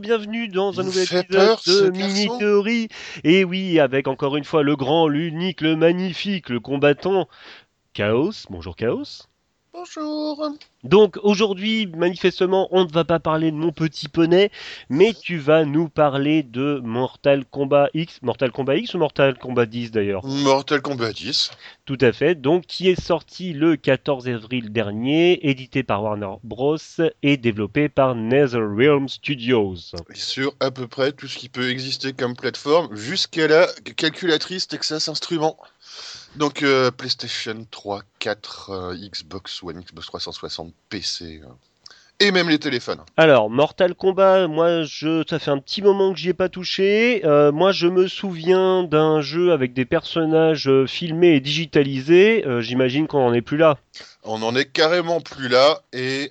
bienvenue dans un nouvel épisode Mini Theory. Et oui, avec encore une fois le grand, l'unique, le magnifique, le combattant Chaos. Bonjour Chaos. Bonjour. Donc aujourd'hui, manifestement, on ne va pas parler de mon petit poney, mais tu vas nous parler de Mortal Kombat X. Mortal Kombat X ou Mortal Kombat 10 d'ailleurs? Mortal Kombat 10. Tout à fait, donc qui est sorti le 14 avril dernier, édité par Warner Bros. et développé par NetherRealm Studios. Sur à peu près tout ce qui peut exister comme plateforme, jusqu'à la calculatrice Texas Instruments. Donc euh, PlayStation 3, 4, euh, Xbox One, Xbox 360, PC. euh, et même les téléphones. Alors, Mortal Kombat, moi, je, ça fait un petit moment que j'y ai pas touché. Euh, moi, je me souviens d'un jeu avec des personnages euh, filmés et digitalisés. Euh, J'imagine qu'on n'en est plus là. On en est carrément plus là et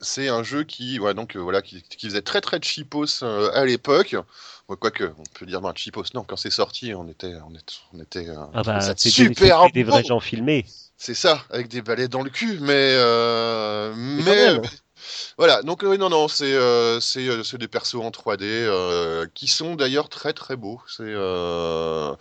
c'est un jeu qui, ouais, donc voilà, qui, qui faisait très très cheapos euh, à l'époque. Ouais, Quoique, on peut dire ben, cheapos. Non, quand c'est sorti, on était, on était, on était Ah bah, super des vrais gens filmés. C'est ça, avec des balais dans le cul, mais euh, Mais mais voilà. Donc oui, non, non, c'est euh, c'est euh, c'est des persos en 3D euh, qui sont d'ailleurs très très beaux. C'est euh,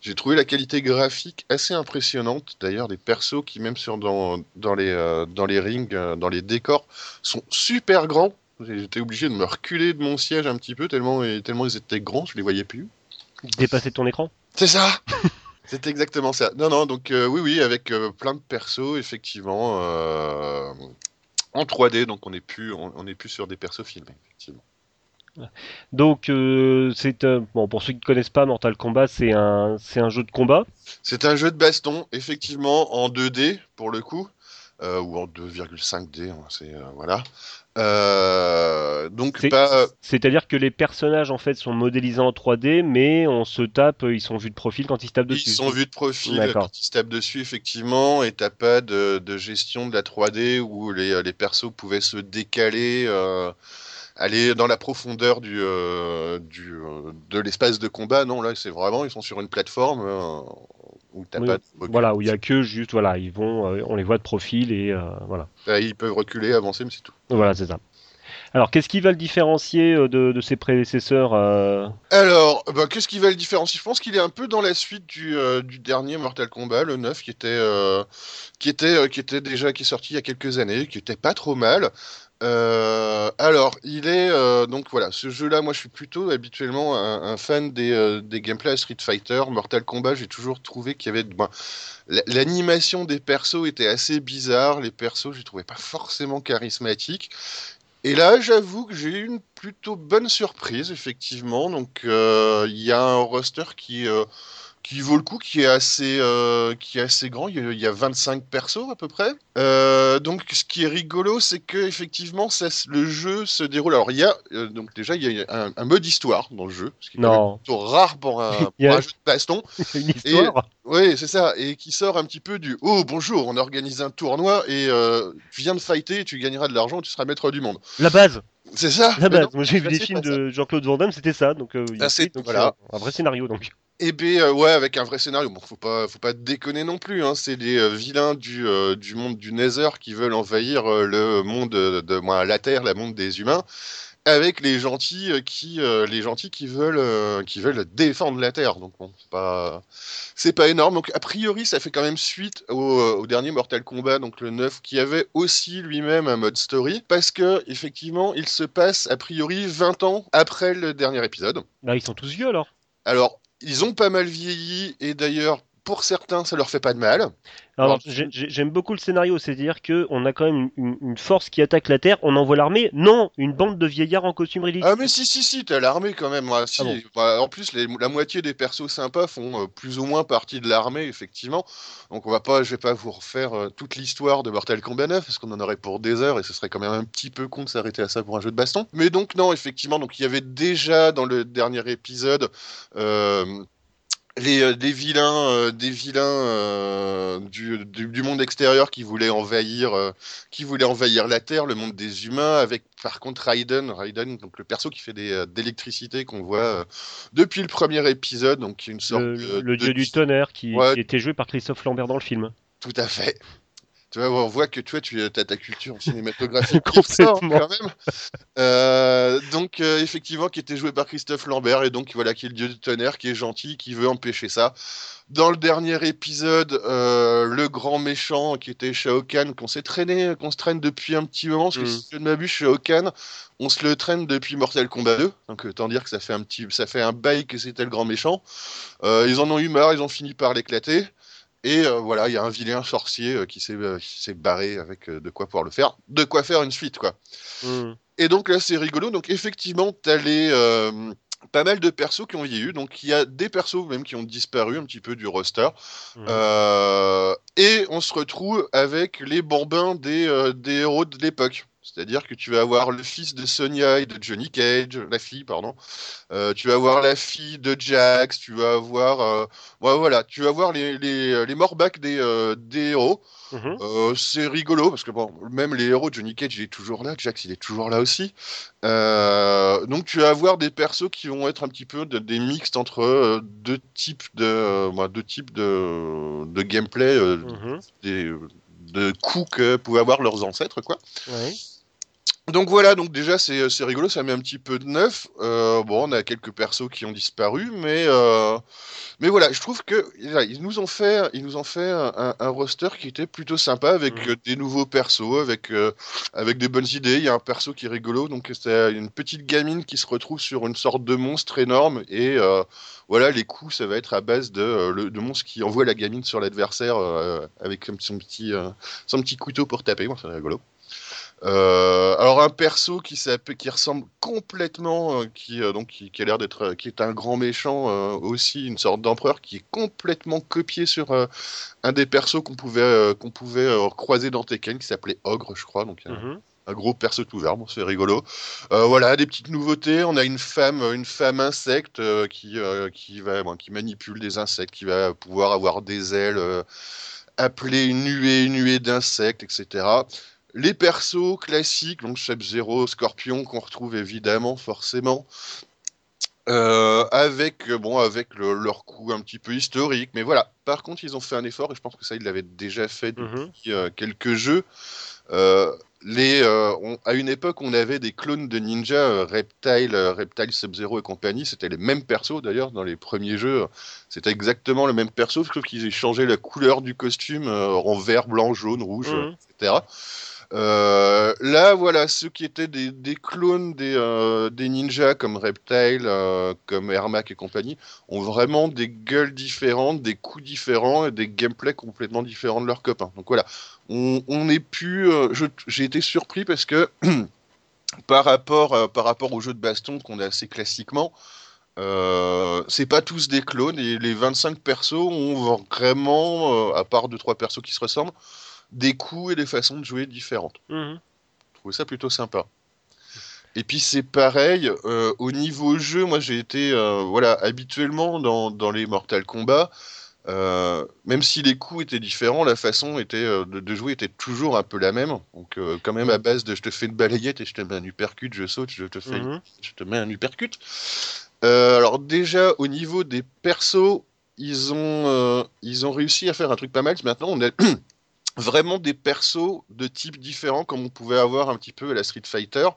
j'ai trouvé la qualité graphique assez impressionnante. D'ailleurs, des persos qui même sur dans dans les euh, dans les rings, euh, dans les décors, sont super grands. J'étais obligé de me reculer de mon siège un petit peu tellement tellement ils étaient grands, je les voyais plus. Dépasser ton écran C'est ça C'est exactement ça. Non, non, donc euh, oui, oui, avec euh, plein de persos, effectivement, euh, en 3D, donc on n'est plus, on, on est plus sur des persos filmés, effectivement. Donc, euh, c'est euh, bon pour ceux qui ne connaissent pas Mortal Kombat, c'est un, c'est un jeu de combat. C'est un jeu de baston, effectivement, en 2D, pour le coup, euh, ou en 2,5D, hein, c'est, voilà. Euh, donc, C'est- pas... C'est-à-dire que les personnages en fait sont modélisés en 3D, mais on se tape, ils sont vus de profil quand ils se tapent dessus. Ils sont vus de profil quand ils se tapent dessus, effectivement, et t'as pas de, de gestion de la 3D où les, les persos pouvaient se décaler, euh, aller dans la profondeur du, euh, du, euh, de l'espace de combat. Non, là, c'est vraiment, ils sont sur une plateforme euh, où t'as Oui, pas de recul. Voilà, où il y a que juste, voilà, ils vont, euh, on les voit de profil et euh, voilà. Euh, Ils peuvent reculer, avancer, mais c'est tout. Voilà, c'est ça. Alors, qu'est-ce qui va le différencier euh, de, ses prédécesseurs euh, Alors, bah, qu'est-ce qui va le différencier? Je pense qu'il est un peu dans la suite du, euh, dernier Mortal Kombat, le 9, qui était, qui était, qui était déjà qui est sorti il y a quelques années, qui était pas trop mal. Alors, il est donc voilà, ce jeu-là, moi, je suis plutôt habituellement un, fan des, euh, gameplays Street Fighter, Mortal Kombat. J'ai toujours trouvé qu'il y avait, ben, la- l'animation des persos était assez bizarre. Les persos, je les trouvais pas forcément charismatiques. Et là, j'avoue que j'ai eu une plutôt bonne surprise, effectivement. Donc, euh, il y a un roster qui, euh, qui vaut le coup, qui est assez, euh, qui est assez grand. Il y, a, il y a 25 persos à peu près. Euh, donc, ce qui est rigolo, c'est que effectivement, ça, le jeu se déroule. Alors, il y a euh, donc déjà il y a un, un mode histoire dans le jeu, ce qui est Non, plutôt rare pour un, pour un jeu de baston. une histoire. Oui, c'est ça, et qui sort un petit peu du Oh bonjour, on organise un tournoi et tu viens de fighter, tu gagneras de l'argent, tu seras maître du monde. La base, C'est ça la base. non, Moi, j'ai vu des films de Jean-Claude Van Damme, c'était ça. Donc, euh, y a- Ah, c'est- donc, voilà. c'est un, vrai scénario. Donc, Et ben euh, ouais, avec un vrai scénario. Bon, faut pas, faut pas déconner non plus. Hein. C'est des euh, vilains du, euh, du monde du Nether qui veulent envahir euh, le monde de, de- moi, la Terre, le monde des humains, avec les gentils euh, qui, euh, les gentils qui veulent, euh, qui veulent défendre la Terre. Donc bon, c'est pas, c'est pas énorme. Donc a priori, ça fait quand même suite au, au dernier Mortal Kombat, donc le 9, qui avait aussi lui-même un mode story, parce que effectivement, il se passe a priori 20 ans après le dernier épisode. là, ils sont tous vieux alors. Alors, ils ont pas mal vieilli, et d'ailleurs, pour certains, ça leur fait pas de mal. Alors, Alors, j'ai- j'ai- j'aime beaucoup le scénario, c'est-à-dire que on a quand même une, une force qui attaque la Terre, on envoie l'armée. Non, une bande de vieillards en costume ridicule. Ah, mais si, si, si, t'as l'armée quand même. si. Ah bon Bah, en plus, les- la moitié des persos sympas font euh, plus ou moins partie de l'armée, effectivement. Donc, on va pas, je vais pas vous refaire euh, toute l'histoire de Mortal Kombat 9, parce qu'on en aurait pour des heures, et ce serait quand même un petit peu con de s'arrêter à ça pour un jeu de baston. Mais donc, non, effectivement, donc il y avait déjà dans le dernier épisode. euh, les, euh, des vilains, euh, des vilains euh, du, du, du monde extérieur qui voulaient envahir, euh, qui voulaient envahir la Terre, le monde des humains, avec par contre Raiden, Raiden, donc le perso qui fait des, euh, d'électricité qu'on voit euh, depuis le premier épisode, donc une sorte Le, de- le de- dieu du tonnerre qui, Ouais. qui était joué par Christophe Lambert dans le film. Tout à fait. Tu vois, on voit que tu as ta culture cinématographique Complètement. quand même. Euh, donc, euh, effectivement, qui était joué par Christophe Lambert, et donc, voilà, qui est le dieu du tonnerre, qui est gentil, qui veut empêcher ça. Dans le dernier épisode, euh, le grand méchant, qui était Shao Kahn, qu'on s'est traîné, qu'on se traîne depuis un petit moment, parce que Mm. si je ne m'abuse, Shao Kahn, on se le traîne depuis Mortal Kombat 2, donc autant dire que ça fait un petit, ça fait un bail que c'était le grand méchant. Ils en ont eu marre, ils ont fini par l'éclater. Et euh, voilà, il y a un vilain sorcier euh, qui s'est euh, qui s'est barré avec de quoi pouvoir le faire, de quoi faire une suite quoi. Hmm. Et donc là c'est rigolo. Donc effectivement, t'as les pas mal de persos qui ont vieilli. Donc il y a des persos même qui ont disparu un petit peu du roster. Euh, et on se retrouve avec les bambins des, euh, des héros de l'époque. C'est-à-dire que tu vas avoir le fils de Sonia et de Johnny Cage, la fille, pardon. Euh, tu vas avoir la fille de Jax, tu vas avoir, euh, voilà, tu vas avoir les, les, les morbacks des, euh, des héros. Mhm. Euh, c'est rigolo parce que bon, même les héros, Johnny Cage il est toujours là, Jax il est toujours là aussi. Euh, donc tu vas avoir des persos qui vont être un petit peu de- des mixtes entre euh, deux types de, euh, deux types de, de gameplay, euh, Mhm. des, de coups que pouvaient avoir leurs ancêtres quoi. Ouais. Donc voilà, donc déjà c'est c'est rigolo, ça met un petit peu de neuf. Euh, bon, on a quelques persos qui ont disparu, mais euh, mais voilà, je trouve que là, ils nous ont fait ils nous ont fait un, un roster qui était plutôt sympa avec euh, des nouveaux persos, avec euh, avec des bonnes idées. Il y a un perso qui est rigolo, donc c'est une petite gamine qui se retrouve sur une sorte de monstre énorme et euh, voilà, les coups ça va être à base de euh, le de monstre qui envoie la gamine sur l'adversaire euh, avec son petit euh, son petit couteau pour taper. Moi, c'est rigolo. Euh, alors un perso qui ressemble complètement, euh, qui euh, donc qui, qui a l'air d'être, qui est un grand méchant aussi, une sorte d'empereur qui est complètement copié sur un des persos qu'on pouvait qu'on pouvait croiser dans Tekken, qui s'appelait Ogre, je crois, donc un, Mhm. un gros perso tout vert, bon, c'est rigolo. Euh, voilà, des petites nouveautés. On a une femme, une femme insecte euh, qui euh, qui va, bon, qui manipule des insectes, qui va pouvoir avoir des ailes, appeler une nuée, une nuée d'insectes, etc. Les persos classiques, donc Sub-Zero, Scorpion, qu'on retrouve évidemment, forcément, euh, avec, euh, bon, avec le- leur coup un petit peu historique, mais voilà. Par contre, ils ont fait un effort, et je pense que ça, ils l'avaient déjà fait depuis Mhm. euh, quelques jeux. Euh, les, on- à une époque, on avait des clones de ninja, Reptile, Reptile, Sub-Zero et compagnie. C'était les mêmes persos d'ailleurs dans les premiers jeux. C'était exactement le même perso, sauf qu'ils aient changé la couleur du costume en vert, blanc, jaune, rouge, Mhm. etc. Euh, là, voilà, ceux qui étaient des, clones des, euh, des ninjas comme Reptile, euh, comme Ermac et compagnie, ont vraiment des gueules différentes, des coups différents et des gameplays complètement différents de leurs copains. Donc voilà, on, on est plus. J'ai été surpris parce que par rapport, par rapport aux jeux de baston qu'on a assez classiquement, euh, c'est pas tous des clones et les 25 persos ont vraiment, à part 2-3 persos qui se ressemblent, des coups et des façons de jouer différentes. Mhm. Je trouvais ça plutôt sympa. Et puis c'est pareil, euh, au niveau jeu, moi j'ai été, euh, voilà, habituellement dans, dans les Mortal Kombat, euh, même si les coups étaient différents, la façon était, de, de jouer était toujours un peu la même. Donc quand même à base de je te fais une balayette et je te mets un uppercut, je saute, je te fais, Mhm. je te mets un uppercut. Alors déjà au niveau des persos, ils ont, ils ont réussi à faire un truc pas mal. Maintenant on a vraiment des persos de types différents comme on pouvait avoir un petit peu à la Street Fighter.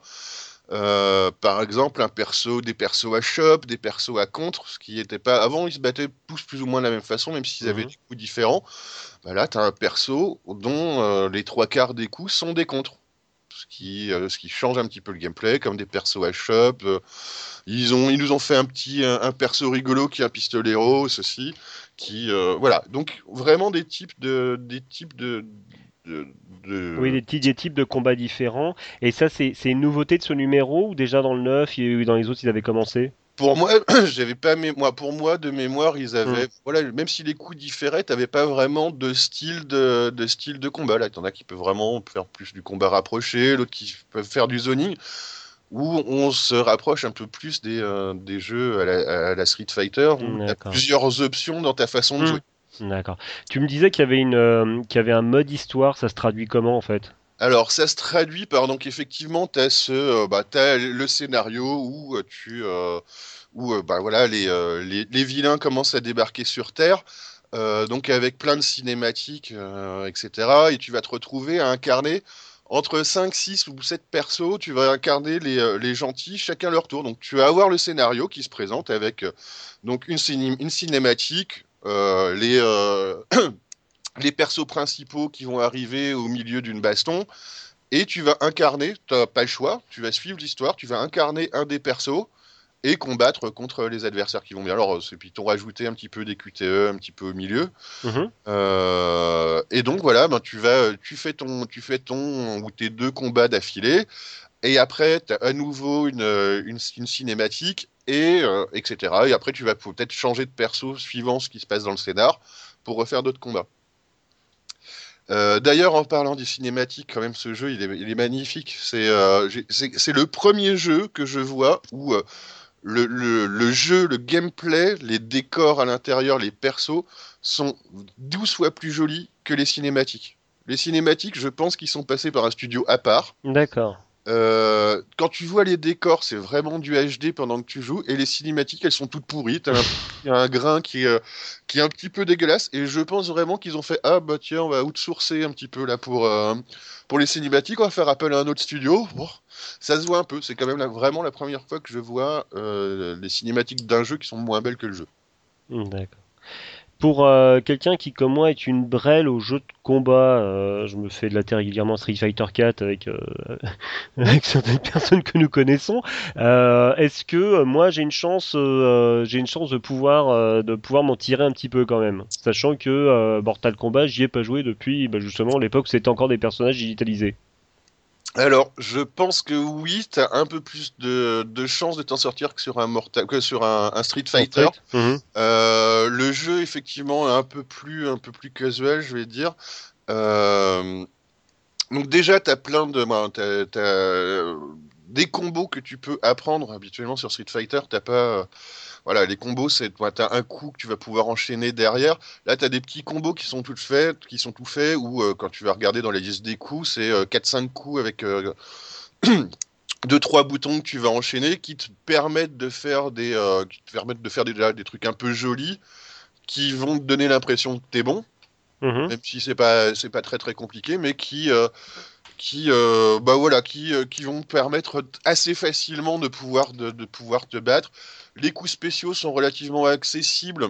Euh, par exemple, un perso, des persos à shop, des persos à contre, ce qui était pas. Avant, ils se battaient tous plus ou moins de la même façon, même s'ils avaient Mhm. des coups différents. Bah là, tu as un perso dont euh, les trois quarts des coups sont des contres. Ce qui, euh, ce qui change un petit peu le gameplay, comme des persos à shop. ils, ont, ils nous ont fait un petit un, un perso rigolo qui est un pistolero, ceci. Qui, euh, voilà, donc vraiment des types de, des types de, de, de- Oui, des, des types de combats différents. Et ça, c'est une nouveauté de ce numéro ou déjà dans le 9 et dans les autres, ils avaient commencé? Pour moi, j'avais pas moi, pour moi de mémoire, ils avaient voilà, même si les coups différaient, t'avais pas vraiment de style de, de style de combat. Là, t'en as qui peuvent vraiment faire plus du combat rapproché, l'autre qui peuvent faire du zoning. Où on se rapproche un peu plus des, euh, des jeux à la, à la Street Fighter, où tu as plusieurs options dans ta façon de Hmm. jouer. D'accord. Tu me disais qu'il y avait une, euh, qu'il y avait un mode histoire, ça se traduit comment en fait? Alors, ça se traduit par, donc effectivement, tu as, euh, bah, le scénario où euh, tu... euh, où bah, voilà, les, les, les vilains commencent à débarquer sur Terre, donc avec plein de cinématiques, etc. Et tu vas te retrouver à incarner entre 5, 6 ou 7 persos, tu vas incarner les, euh, les gentils, chacun leur tour. Donc tu vas avoir le scénario qui se présente avec euh, donc une, ciné- une cinématique, euh, les, les persos principaux qui vont arriver au milieu d'une baston, et tu vas incarner, tu n'as pas le choix, tu vas suivre l'histoire, tu vas incarner un des persos et combattre contre les adversaires qui vont bien. Alors, euh, c'est- puis t'ont rajouté un petit peu des QTE un petit peu au milieu. Mhm. Euh, et donc voilà, ben, tu vas, tu fais ton, tu fais ton ou tes deux combats d'affilée, et après tu as à nouveau une, euh, une, une cinématique et euh, etc. Et après tu vas peut-être changer de perso suivant ce qui se passe dans le scénar pour refaire d'autres combats. Euh, D'ailleurs, en parlant des cinématiques, quand même, ce jeu, il est, il est magnifique. C'est le premier jeu que je vois où le, jeu, le gameplay, les décors à l'intérieur, les persos sont 12 fois plus jolis que les cinématiques. Les cinématiques, je pense qu'ils sont passés par un studio à part. D'accord. Euh, quand tu vois les décors, c'est vraiment du HD pendant que tu joues, et les cinématiques, elles sont toutes pourries. T'as un, il y a un grain qui est, euh, qui est un petit peu dégueulasse, et je pense vraiment qu'ils ont fait Ah bah tiens, on va outsourcer un petit peu là pour, euh, pour les cinématiques, on va faire appel à un autre studio. Bon, ça se voit un peu, c'est quand même la- vraiment la première fois que je vois les cinématiques d'un jeu qui sont moins belles que le jeu. D'accord. Pour euh, quelqu'un qui, comme moi, est une brêle au jeu de combat, euh, je me fais de la terre régulièrement Street Fighter 4 avec, euh, avec certaines personnes que nous connaissons. Est-ce que moi j'ai une chance, j'ai une chance de pouvoir, de pouvoir m'en tirer un petit peu quand même, sachant que Mortal Kombat, j'y ai pas joué depuis bah, justement l'époque où c'était encore des personnages digitalisés. Alors, je pense que oui, t'as un peu plus de, de chances de t'en sortir que sur un Mortal, que sur un, un Street Fighter. Mhm. Euh, le jeu, effectivement, est un peu plus, un peu plus casual, je vais dire. Euh, donc déjà, t'as plein de, euh, des combos que tu peux apprendre habituellement sur Street Fighter. T'as pas, voilà, les combos, c'est, toi, t'as un coup que tu vas pouvoir enchaîner derrière. Là, t'as des petits combos qui sont tout faits, qui sont tout faits, ou euh, quand tu vas regarder dans les listes des coups, c'est euh, 4-5 coups avec euh, deux trois boutons que tu vas enchaîner qui te permettent de faire des euh, qui te permettent de faire déjà des trucs un peu jolis qui vont te donner l'impression que t'es bon Mhm. même si c'est pas c'est pas très très compliqué mais qui euh, qui euh, bah voilà qui euh, qui vont permettre assez facilement de pouvoir de, de pouvoir te battre les coups spéciaux sont relativement accessibles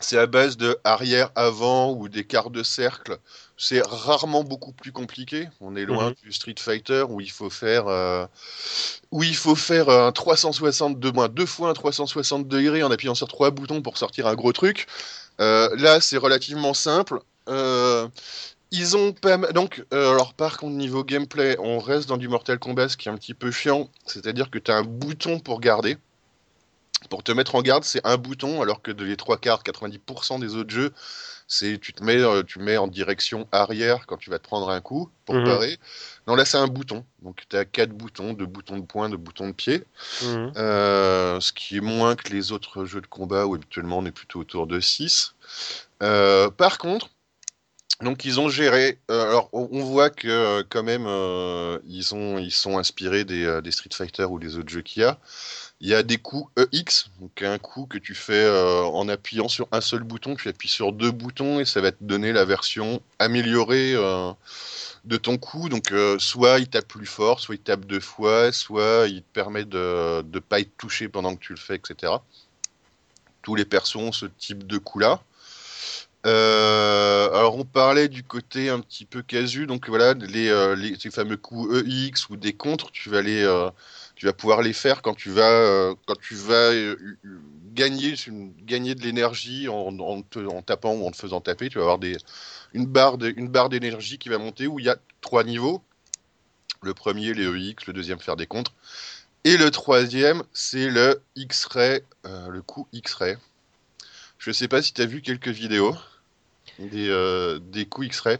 c'est à base de arrière avant ou des quarts de cercle c'est rarement beaucoup plus compliqué on est loin Mhm. du Street Fighter où il faut faire euh, où il faut faire un 360 de moins deux fois un 360 degrés en appuyant sur trois boutons pour sortir un gros truc. Euh, là, c'est relativement simple. Euh, ils ont pas mal- donc euh, alors par contre niveau gameplay, on reste dans du Mortal Kombat, ce qui est un petit peu chiant, c'est-à-dire que tu as un bouton pour garder. Pour te mettre en garde, c'est un bouton, alors que de les trois quarts, 90% des autres jeux, c'est tu te mets, euh, tu mets en direction arrière quand tu vas te prendre un coup pour Mhm. parer. Non, là c'est un bouton. Donc tu as quatre boutons, deux boutons de poing, deux boutons de pied. Mhm. Euh, ce qui est moins que les autres jeux de combat où habituellement on est plutôt autour de 6. Euh, par contre, donc ils ont géré. euh, alors on, voit que euh, quand même euh, ils ont ils sont inspirés des, des Street Fighter ou des autres jeux qu'il y a. Il y a des coups EX, donc un coup que tu fais en appuyant sur un seul bouton, tu appuies sur deux boutons et ça va te donner la version améliorée de ton coup. Donc soit il tape plus fort, soit il tape deux fois, soit il te permet de ne pas être touché pendant que tu le fais, etc. Tous les persos ont ce type de coup-là. Euh, alors on parlait du côté un petit peu casu, donc voilà les, euh, les ces fameux coups EX ou des contres, tu vas les euh, tu vas pouvoir les faire quand tu vas quand tu vas gagner gagner de l'énergie en, en, tapant ou en te faisant taper, tu vas avoir des une barre d'énergie qui va monter où il y a trois niveaux. Le premier les EX, le deuxième faire des contres et le troisième c'est le X-ray, le coup X-ray. Je sais pas si tu as vu quelques vidéos. Des, euh, des coups X-ray.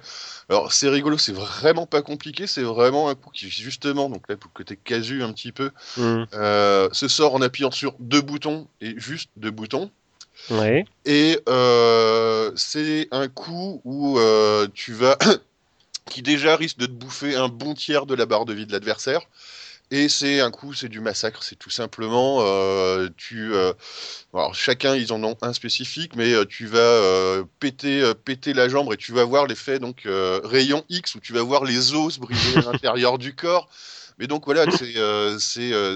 Alors c'est rigolo, c'est vraiment pas compliqué, c'est vraiment un coup qui justement, donc là pour le côté casu un petit peu, Hmm. euh, se sort en appuyant sur deux boutons et juste deux boutons. Ouais. Et euh, c'est un coup où tu vas. qui déjà risque de te bouffer un bon tiers de la barre de vie de l'adversaire. Et c'est un coup, c'est du massacre. C'est tout simplement. euh, tu, euh, alors chacun, ils en ont un spécifique, mais euh, tu vas péter, péter la jambe et tu vas voir l'effet donc rayon X où tu vas voir les os se briser à l'intérieur du corps. Mais donc voilà, c'est euh,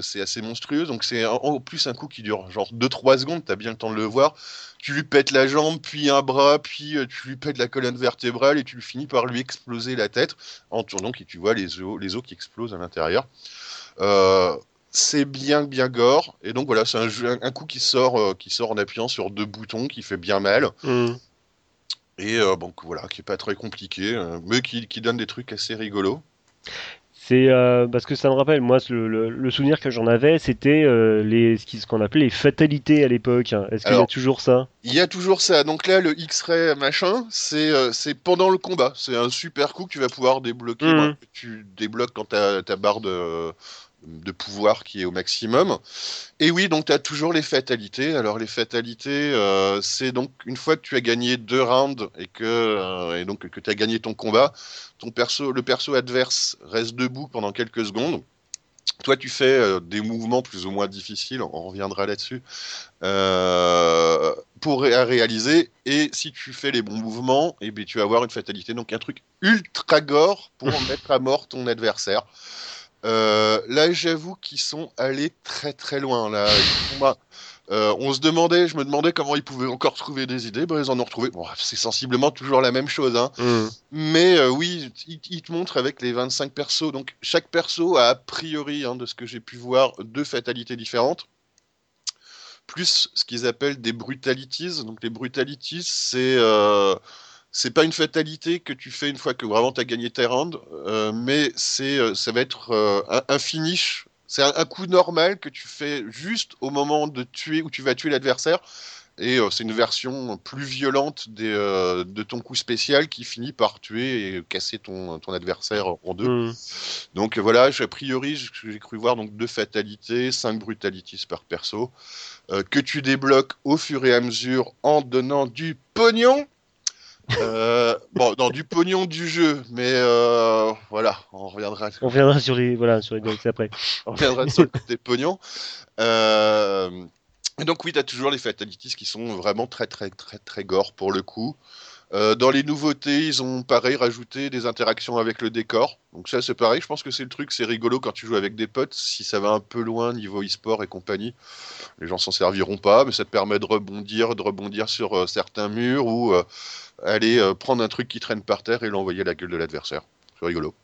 assez monstrueux. Donc c'est en, plus un coup qui dure genre 2-3 secondes, t'as bien le temps de le voir. Tu lui pètes la jambe, puis un bras, puis tu lui pètes la colonne vertébrale et tu finis par lui exploser la tête en tournant et tu vois les os, les os qui explosent à l'intérieur. Euh, c'est bien bien gore et donc voilà c'est un, jeu- un coup qui sort euh, qui sort en appuyant sur deux boutons qui fait bien mal Hmm. et euh, donc voilà qui est pas très compliqué euh, mais qui, qui donne des trucs assez rigolos C'est euh, parce que ça me rappelle, moi, le, le- le souvenir que j'en avais, c'était euh, les ce qu'on appelait les fatalités à l'époque. Est-ce qu'il y a toujours ça? Il y a toujours ça. Donc là, le X-ray machin, c'est euh, c'est pendant le combat. C'est un super coup que tu vas pouvoir débloquer. Moi, que tu débloques quand ta barre de, de pouvoir qui est au maximum. Et oui, donc tu as toujours les fatalités. Alors les fatalités, euh, c'est donc une fois que tu as gagné deux rounds et que, euh, et donc, que tu as gagné ton combat, ton perso, le perso adverse reste debout pendant quelques secondes. Toi, tu fais euh, des mouvements plus ou moins difficiles, on reviendra là-dessus, pour ré- réaliser. Et si tu fais les bons mouvements, eh bien, tu vas avoir une fatalité. Donc un truc ultra gore pour mettre à mort ton adversaire. Euh, là, j'avoue qu'ils sont allés très très loin. Là, Ils bah, euh, on se demandait, je me demandais comment ils pouvaient encore trouver des idées. Ben, ils en ont retrouvé. Bon, c'est sensiblement toujours la même chose. Hein. Hmm. Mais euh, oui, il, il te montre avec les 25 persos. Donc chaque perso a a priori, hein, de ce que j'ai pu voir, deux fatalités différentes. Plus ce qu'ils appellent des brutalities. Donc les brutalities, c'est c'est pas une fatalité que tu fais une fois que vraiment tu as gagné tes rounds, euh, mais c'est euh, ça va être euh, un, un finish. C'est un, un coup normal que tu fais juste au moment de tuer où tu vas tuer l'adversaire. Et euh, c'est une version plus violente des, de ton coup spécial qui finit par tuer et casser ton, ton adversaire en deux. Hmm. Donc voilà, a priori, j'ai cru voir donc deux fatalités, cinq brutalities par perso, que tu débloques au fur et à mesure en donnant du pognon. Euh, bon, non, du pognon du jeu, mais euh, voilà, on reviendra, On reviendra sur les voilà sur les après. on reviendra sur le côté pognon. Euh, donc oui, tu as toujours les fatalities qui sont vraiment très très très très gore pour le coup. Euh, dans les nouveautés, ils ont pareil rajouté des interactions avec le décor. Donc ça c'est pareil, je pense que c'est le truc, c'est rigolo quand tu joues avec des potes. Si ça va un peu loin niveau e-sport et compagnie, les gens s'en serviront pas, mais ça te permet de rebondir, de rebondir sur euh, certains murs ou euh, aller prendre un truc qui traîne par terre et l'envoyer à la gueule de l'adversaire. C'est rigolo.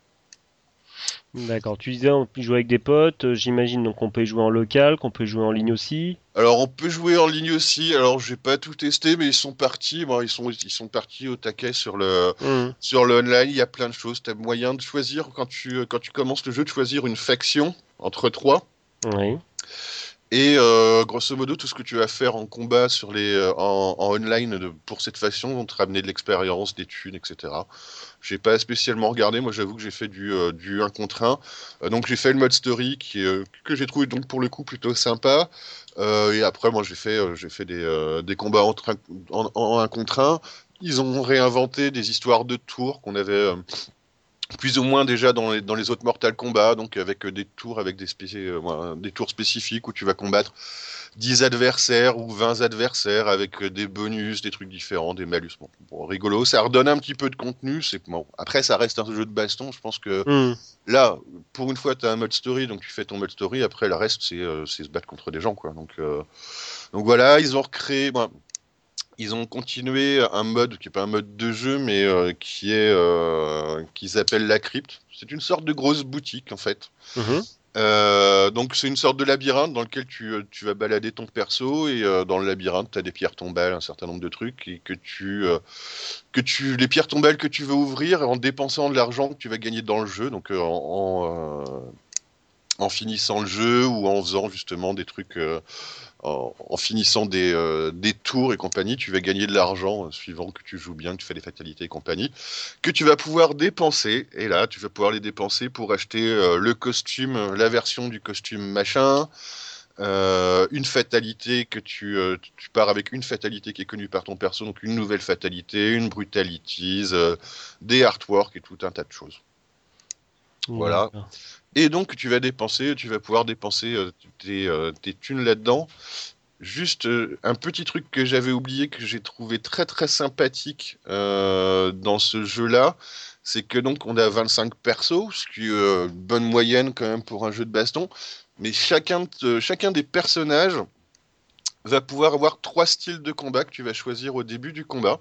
D'accord. Tu disais on peut jouer avec des potes. euh, J'imagine donc on peut jouer en local, qu'on peut jouer en ligne aussi. Alors on peut jouer en ligne aussi. Alors j'ai pas tout testé, mais ils sont partis. Bon, ils sont ils sont partis au taquet sur le Hmm. sur le online. Il y a plein de choses. T'as moyen de choisir quand tu quand tu commences le jeu de choisir une faction entre trois. Oui. Et euh, grosso modo, tout ce que tu vas faire en combat sur les, euh, en, en online pour cette faction vont te ramener de l'expérience, des thunes, etc. J'ai pas spécialement regardé. Moi, j'avoue que j'ai fait du, euh, du 1 contre 1. Euh, donc, j'ai fait le mode story qui, que j'ai trouvé donc pour le coup plutôt sympa. Et après, moi, j'ai fait, fait des, des combats en, en 1 contre 1. Ils ont réinventé des histoires de tours qu'on avait. Plus ou moins déjà dans les, dans les autres Mortal Kombat, donc avec euh, des tours avec des, euh, des tours spécifiques où tu vas combattre 10 adversaires ou 20 adversaires avec euh, des bonus, des trucs différents, des malus. Bon, bon, rigolo, ça redonne un petit peu de contenu. C'est bon. Après, ça reste un jeu de baston. Je pense que Hmm. là, pour une fois, tu as un mode story, donc tu fais ton mode story. Après, le reste, c'est euh, se battre contre des gens, quoi. Donc, euh, donc voilà, ils ont recréé. bon, ils ont continué un mode qui n'est pas un mode de jeu, mais euh, qui est euh, qu'ils appellent la crypte. C'est une sorte de grosse boutique en fait. Mhm. Euh, donc c'est une sorte de labyrinthe dans lequel tu, euh, tu vas balader ton perso et dans le labyrinthe tu as des pierres tombales, un certain nombre de trucs et que tu que tu les pierres tombales que tu veux ouvrir en dépensant de l'argent que tu vas gagner dans le jeu donc en, en, en finissant le jeu ou en faisant justement des trucs, euh, en, en finissant des, euh, des tours et compagnie, tu vas gagner de l'argent euh, suivant que tu joues bien, que tu fais des fatalités et compagnie, que tu vas pouvoir dépenser. Et là, tu vas pouvoir les dépenser pour acheter le costume, la version du costume machin. une fatalité que tu, tu pars avec une fatalité qui est connue par ton perso, donc une nouvelle fatalité, une brutalities, des artworks et tout un tas de choses. Voilà. Et donc, tu vas dépenser, tu vas pouvoir dépenser euh, tes, euh, tes thunes là-dedans. Juste euh, un petit truc que j'avais oublié, que j'ai trouvé très très sympathique dans ce jeu-là, c'est que donc on a 25 persos, ce qui est une bonne moyenne quand même pour un jeu de baston, mais chacun, chacun des personnages va pouvoir avoir trois styles de combat que tu vas choisir au début du combat.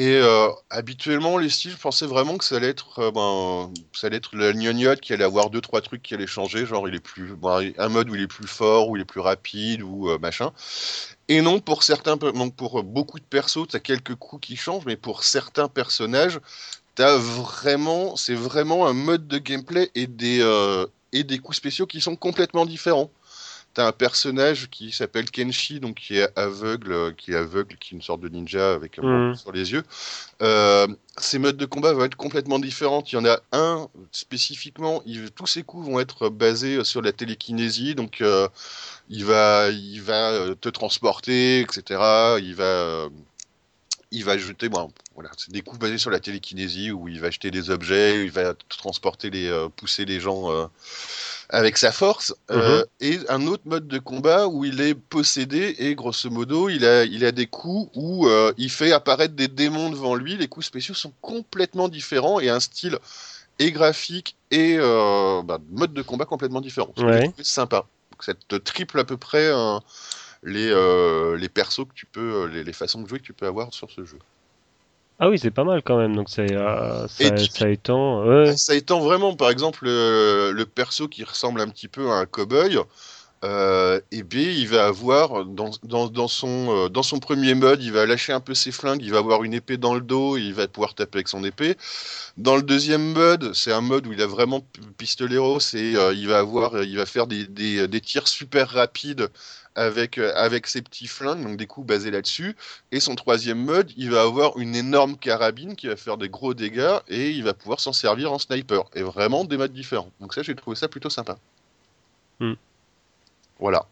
Et euh, habituellement, les styles, je pensais vraiment que ça allait être, euh, ben, ça allait être la gnognotte qui allait avoir deux trois trucs qui allaient changer, genre il est plus, ben, un mode où il est plus fort, où il est plus rapide, ou euh, machin. Et non, pour certains, donc pour beaucoup de persos, t'as quelques coups qui changent, mais pour certains personnages, vraiment, c'est vraiment un mode de gameplay et des et des coups spéciaux qui sont complètement différents. T'as un personnage qui s'appelle Kenshi, donc qui est aveugle, euh, qui est aveugle, qui est une sorte de ninja avec un bandeau sur les yeux. Euh, ses modes de combat vont être complètement différents. Il y en a un spécifiquement, il- tous ses coups vont être basés sur la télékinésie, donc euh, il va, il va euh, te transporter, etc. Il va, euh, il va jeter, bon, voilà, c'est des coups basés sur la télékinésie où il va jeter des objets, il va te transporter les, euh, pousser les gens euh, avec sa force. Euh, et un autre mode de combat où il est possédé et grosso modo, il a, il a des coups où il fait apparaître des démons devant lui. Les coups spéciaux sont complètement différents et un style et graphique et bah, mode de combat complètement différent. Ce que Ouais. j'ai trouvé sympa. Donc, ça te triple à peu près les, euh, les persos que tu peux, euh, les, les façons de jouer que tu peux avoir sur ce jeu. Ah oui, c'est pas mal quand même. Donc c'est, euh, ça, tu- ça étend. Ouais. Ça étend vraiment, par exemple, le, le perso qui ressemble un petit peu à un cow-boy, euh, eh bien, il va avoir, dans, dans, dans son, euh, dans son premier mode, il va lâcher un peu ses flingues, il va avoir une épée dans le dos, et il va pouvoir taper avec son épée. Dans le deuxième mode, c'est un mode où il a vraiment pistolero, c'est euh, il va avoir, il va faire des, des, des tirs super rapides avec, euh, avec ses petits flingues, donc des coups basés là-dessus. Et son troisième mode, il va avoir une énorme carabine qui va faire des gros dégâts et il va pouvoir s'en servir en sniper. Et vraiment des modes différents. Donc ça, j'ai trouvé ça plutôt sympa. Hmm. Voilà.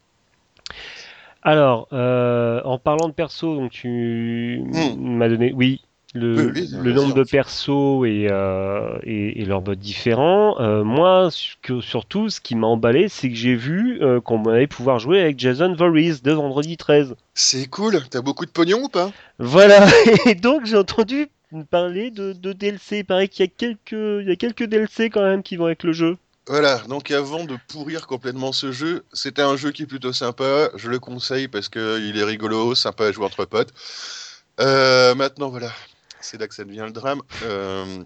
Alors, euh, en parlant de perso, donc tu Hmm. m'as donné, oui, le, Oui, oui, le vas-y, nombre de persos et, euh, et, et leurs modes différents. Euh, moi, que- surtout, ce qui m'a emballé, c'est que j'ai vu euh, qu'on allait pouvoir jouer avec Jason Voorhees de vendredi 13. C'est cool. T'as beaucoup de pognon ou pas? Voilà, et donc j'ai entendu parler de, de DLC. Il paraît qu'il y a quelques, il y a quelques DLC quand même qui vont avec le jeu. Voilà, donc avant de pourrir complètement ce jeu, c'était un jeu qui est plutôt sympa, je le conseille parce qu'il est rigolo, sympa à jouer entre potes. Euh, maintenant, voilà, c'est là que ça devient le drame. Euh,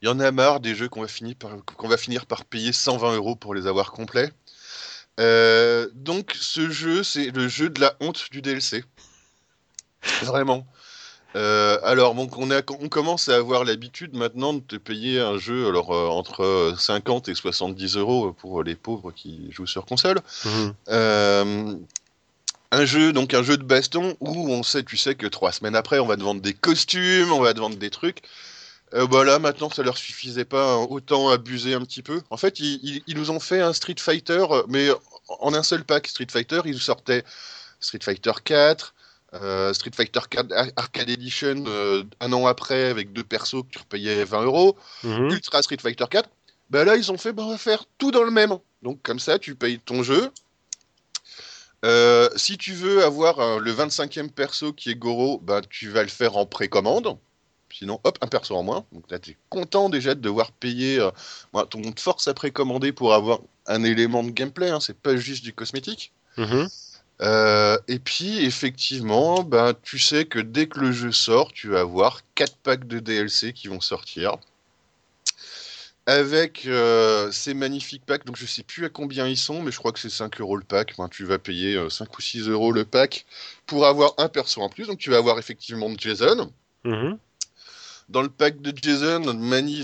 Il y en a marre des jeux qu'on va, finir par, payer 120 euros pour les avoir complets. Euh, donc ce jeu, c'est le jeu de la honte du DLC. Vraiment. Euh, alors, on, a, on commence à avoir l'habitude maintenant de te payer un jeu alors, euh, entre 50 et 70 euros pour les pauvres qui jouent sur console. Mhm. Euh, un jeu, donc un jeu de baston où on sait, tu sais que trois semaines après, on va te vendre des costumes, on va te vendre des trucs. Euh, bah là, maintenant, ça leur suffisait pas, hein, autant abuser un petit peu. En fait, ils, ils- ils nous ont fait un Street Fighter, euh, mais en un seul pack Street Fighter, ils nous sortaient Street Fighter 4, euh, Street Fighter 4 Ar- Arcade Edition euh, un an après avec deux persos que tu repayais 20 euros. Mhm. Ultra Street Fighter 4, bah là ils ont fait, bah, on va faire tout dans le même. Donc comme ça, tu payes ton jeu. Euh, si tu veux avoir le 25e perso qui est Goro, bah, tu vas le faire en précommande. Sinon, hop, un perso en moins. Donc là, tu es content déjà de devoir payer. Voilà, ton force à précommander pour avoir un élément de gameplay. Hein, c'est pas juste du cosmétique. Mhm. Euh, et puis, effectivement, ben, tu sais que dès que le jeu sort, tu vas avoir 4 packs de DLC qui vont sortir. Avec euh, ces magnifiques packs, donc je sais plus à combien ils sont, mais je crois que c'est 5 euros le pack. Ben, tu vas payer euh, 5 ou 6 euros le pack pour avoir un perso en plus. Donc tu vas avoir effectivement Jason, Mhm. Dans le pack de Jason,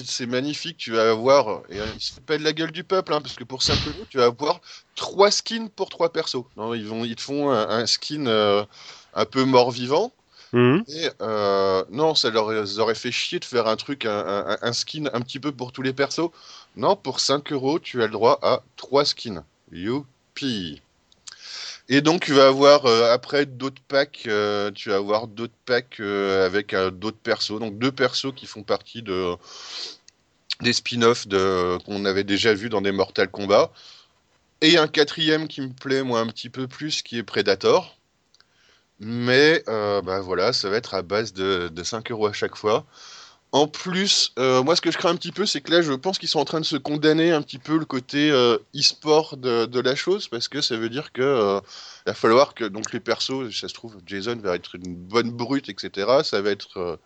c'est magnifique, tu vas avoir, et euh, il s'appelle la gueule du peuple, hein, parce que pour 5 euros, tu vas avoir 3 skins pour 3 persos. Non, ils, vont, ils te font un, un skin euh, un peu mort-vivant, Mhm. et euh, non, ça leur ça aurait fait chier de faire un truc, un, un- un skin un petit peu pour tous les persos. Non, pour 5 euros, tu as le droit à 3 skins. Youpi! Et donc, tu vas avoir euh, après d'autres packs, euh, tu vas avoir d'autres packs euh, avec d'autres persos. Donc, deux persos qui font partie de, des spin-offs qu'on avait déjà vu dans des Mortal Kombat. Et un quatrième qui me plaît, moi, un petit peu plus, qui est Predator. Mais bah voilà, ça va être à base de, de 5 euros à chaque fois. En plus, euh, moi ce que je crains un petit peu, c'est que là je pense qu'ils sont en train de se condamner un petit peu le côté euh, e-sport de, la chose, parce que ça veut dire que euh, il va falloir que donc les persos, ça se trouve, Jason va être une bonne brute, etc. Ça va être euh,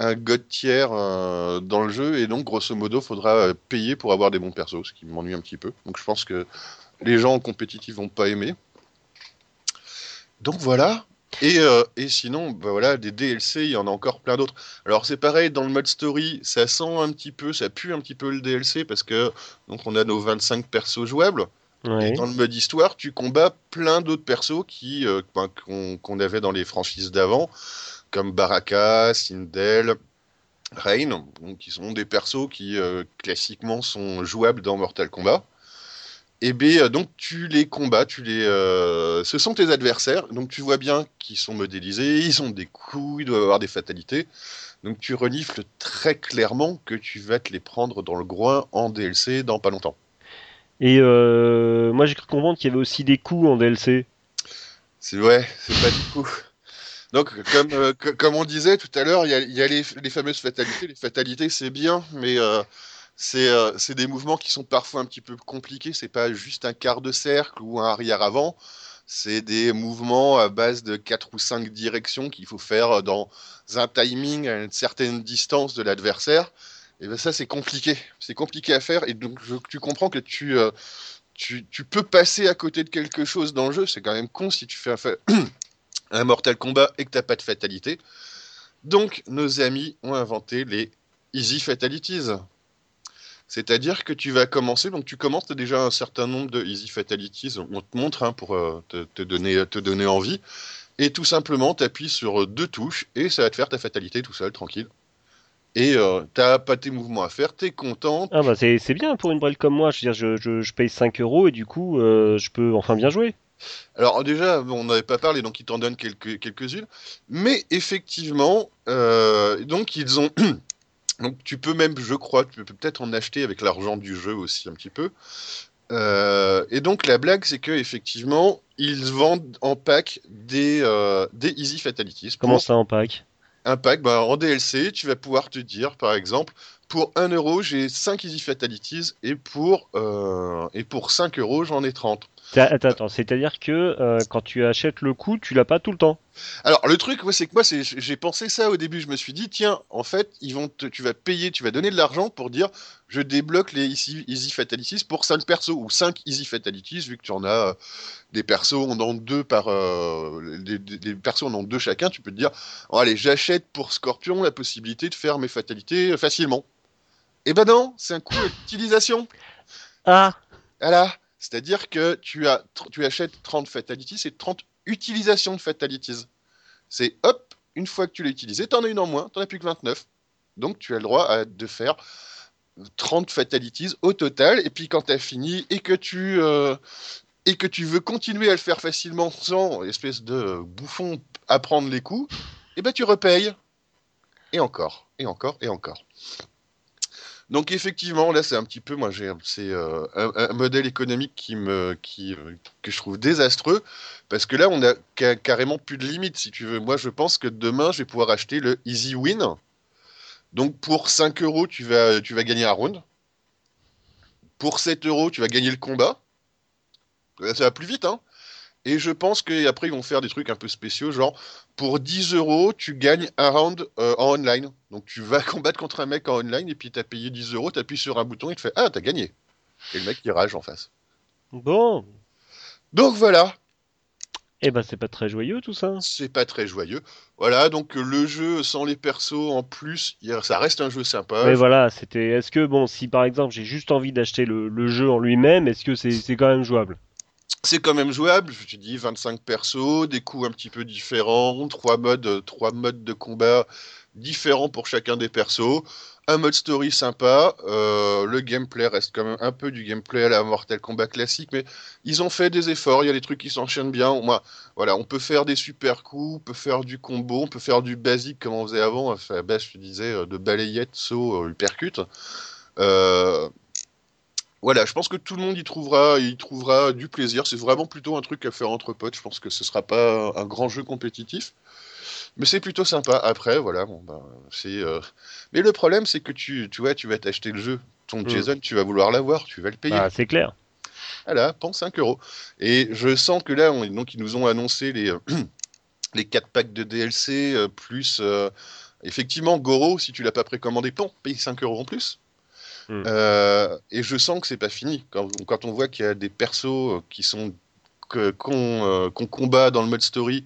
un god tier dans le jeu, et donc grosso modo, faudra euh, payer pour avoir des bons persos, ce qui m'ennuie un petit peu. Donc je pense que les gens en compétitif vont pas aimer. Donc voilà. Et, euh, et sinon, bah voilà, des DLC, il y en a encore plein d'autres. Alors c'est pareil, dans le mode story, ça sent un petit peu, ça pue un petit peu le DLC parce que donc on a nos 25 persos jouables. Et dans le mode histoire, tu combats plein d'autres persos qui euh, ben, qu'on qu'on avait dans les franchises d'avant, comme Baraka, Sindel, Rain, donc qui sont des persos qui euh, classiquement sont jouables dans Mortal Kombat. Et ben, euh, donc tu les combats, tu les, euh, ce sont tes adversaires, donc tu vois bien qu'ils sont modélisés, ils ont des coups, ils doivent avoir des fatalités. Donc tu renifles très clairement que tu vas te les prendre dans le groin en DLC dans pas longtemps. Et euh, moi j'ai cru comprendre qu'il y avait aussi des coups en DLC. C'est ouais, c'est pas du coup. Donc, comme, euh, co- comme on disait tout à l'heure, il y a, y a les, les fameuses fatalités. Les fatalités, c'est bien, mais c'est euh, c'est des mouvements qui sont parfois un petit peu compliqués. C'est pas juste un quart de cercle ou un arrière-avant. C'est des mouvements à base de 4 ou 5 directions qu'il faut faire dans un timing à une certaine distance de l'adversaire. Et ben ça, c'est compliqué. C'est compliqué à faire. Et donc, tu comprends que tu, euh, tu, tu peux passer à côté de quelque chose dans le jeu. C'est quand même con si tu fais un, un Mortal Kombat et que t'as pas de fatalité. Donc, nos amis ont inventé les Easy Fatalities. C'est-à-dire que tu vas commencer, donc tu commences, tu as déjà un certain nombre de Easy Fatalities, on te montre hein, pour euh, te, te donner, te donner envie, et tout simplement tu appuies sur deux touches et ça va te faire ta fatalité tout seul, tranquille. Et euh, t'as pas tes mouvements à faire, t'es content, Ah bah c'est bien pour une brêle comme moi. Je veux dire, je, je, je paye 5 euros et du coup euh, je peux enfin bien jouer. Alors déjà, on n'avait pas parlé, donc ils t'en donnent quelques, quelques-unes. Mais effectivement, euh, donc ils ont... donc tu peux même, je crois, tu peux peut-être en acheter avec l'argent du jeu aussi un petit peu. Euh, et donc la blague, c'est que effectivement, ils vendent en pack des, euh, des Easy Fatalities. Comment ça en pack? Un pack, bah, en DLC, tu vas pouvoir te dire, par exemple, pour 1 euro, j'ai 5 Easy Fatalities, et pour, euh, et pour 5 euros, j'en ai 30. Attends, attends, c'est-à-dire que euh, quand tu achètes le coup, tu l'as pas tout le temps. Alors le truc, ouais, c'est que moi, j'ai pensé ça au début. Je me suis dit, tiens, en fait, ils vont te- tu vas payer, tu vas donner de l'argent pour dire, je débloque les easy, easy fatalities pour 5 persos ou 5 easy fatalities, vu que tu en as euh, des persos, on en deux par, euh, des, des- des persos, on en deux chacun. Tu peux te dire, oh, allez, j'achète pour Scorpion la possibilité de faire mes fatalités facilement. Eh ben non, c'est un coût d'utilisation. Ah Voilà. C'est-à-dire que tu, as, tu achètes 30 fatalities, c'est 30 utilisations de fatalities. C'est hop, une fois que tu l'as utilisé, t'en as une en moins, t'en as plus que 29. Donc tu as le droit à, de faire 30 fatalities au total. Et puis quand tu as fini et que tu, euh, et que tu veux continuer à le faire facilement sans espèce de bouffon apprendre les coups, et ben tu repayes. Et encore, et encore, et encore. Donc effectivement, là c'est un petit peu, moi j'ai, euh, un, modèle économique qui me, qui, que je trouve désastreux, parce que là on a ca- carrément plus de limite, si tu veux. Moi je pense que demain je vais pouvoir acheter le Easy Win. Donc pour 5 euros tu vas, tu vas gagner un round. Pour 7 euros tu vas gagner le combat. Ça va plus vite, hein. Et je pense qu'après ils vont faire des trucs un peu spéciaux, genre pour 10 euros, tu gagnes un round euh, en online. Donc tu vas combattre contre un mec en online et puis t'as payé 10 euros, t'appuies sur un bouton, il te fait Ah, t'as gagné. Et le mec il rage en face. Bon, Donc voilà. Eh ben c'est pas très joyeux tout ça. C'est pas très joyeux. Voilà, donc le jeu sans les persos en plus, ça reste un jeu sympa. Mais voilà, c'était. Est-ce que bon, si par exemple j'ai juste envie d'acheter le, le jeu en lui-même, est-ce que c'est c'est quand même jouable? C'est quand même jouable, je te dis 25 persos, des coups un petit peu différents, trois modes, euh, trois modes de combat différents pour chacun des persos, un mode story sympa, euh, le gameplay reste quand même un peu du gameplay à la Mortal Kombat classique, mais ils ont fait des efforts, il y a des trucs qui s'enchaînent bien. Moi, voilà, on peut faire des super coups, on peut faire du combo, on peut faire du basique comme on faisait avant, enfin, je te disais, euh, de balayette, saut, uppercut. Euh, voilà, je pense que tout le monde y trouvera, y trouvera du plaisir. C'est vraiment plutôt un truc à faire entre potes. Je pense que ce sera pas un grand jeu compétitif, mais c'est plutôt sympa. Après, voilà, bon, ben, c'est. euh, Mais le problème, c'est que tu, tu vois, tu vas t'acheter le jeu. Ton Mm. Jason, tu vas vouloir l'avoir, tu vas le payer. Bah c'est clair. Voilà, pense 5 euros. Et je sens que là, on, donc ils nous ont annoncé les, les 4 packs de DLC, euh, plus euh, effectivement Goro, si tu l'as pas précommandé, bon, paye 5 euros en plus. Mm. Euh, et je sens que c'est pas fini. Quand, quand on voit qu'il y a des persos qui sont euh, qu'on combat dans le mode story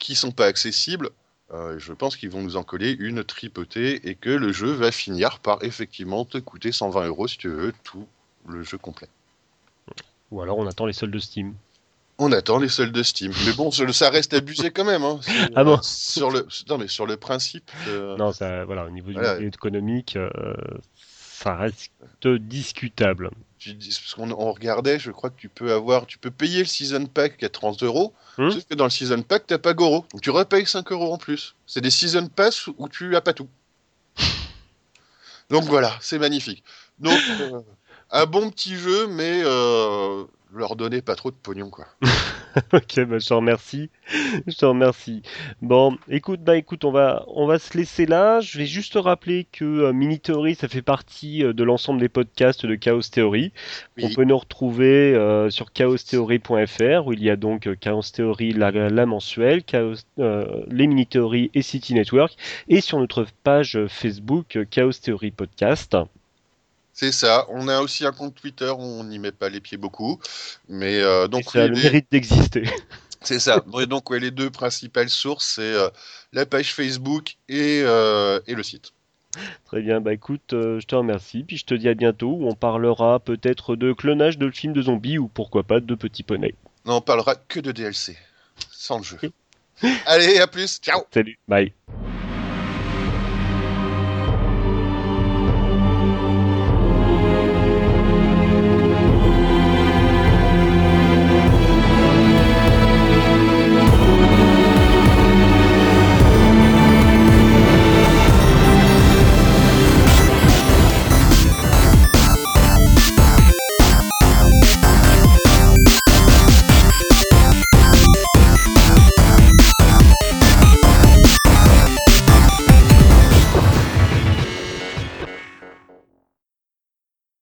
qui sont pas accessibles, euh, je pense qu'ils vont nous en coller une tripotée et que le jeu va finir par effectivement te coûter 120 euros si tu veux tout le jeu complet. Ou alors on attend les soldes de Steam. On attend les soldes de Steam. Mais bon, ça reste abusé quand même. Hein. C'est- Ah bon sur le, non, mais sur le principe. euh, Non, ça, voilà, au niveau Voilà. économique, euh, ça reste discutable. parce qu'on on regardait, je crois que tu peux avoir, tu peux payer le season pack à 30 euros. Hmm. Sauf que dans le season pack, t'as pas Goro. Donc tu repayes 5 euros en plus. C'est des season pass où tu as pas tout. Donc voilà, c'est magnifique. Donc, euh, un bon petit jeu, mais euh, leur donner pas trop de pognon, quoi. Ok, bah, je te remercie. Je te remercie. Bon, écoute, bah écoute, on va, on va se laisser là. Je vais juste te rappeler que euh, Mini Theory, ça fait partie euh, de l'ensemble des podcasts de Chaos Theory. Oui. On peut nous retrouver euh, sur chaostheory.fr où il y a donc euh, Chaos Theory, la, la mensuelle, Chaos, euh, les Mini Theory et City Network, et sur notre page Facebook Chaos Theory Podcast. C'est ça. On a aussi un compte Twitter, on n'y met pas les pieds beaucoup. Mais euh, donc, ça a le mérite d'exister. C'est ça. Donc, ouais, les deux principales sources, c'est euh, la page Facebook et, euh, et le site. Très bien, bah écoute, je te remercie, puis je te dis à bientôt où on parlera peut-être de clonage de films de zombies ou pourquoi pas de petits poneys. Non, on parlera que de DLC, sans le jeu. Allez, à plus. Ciao Salut, bye.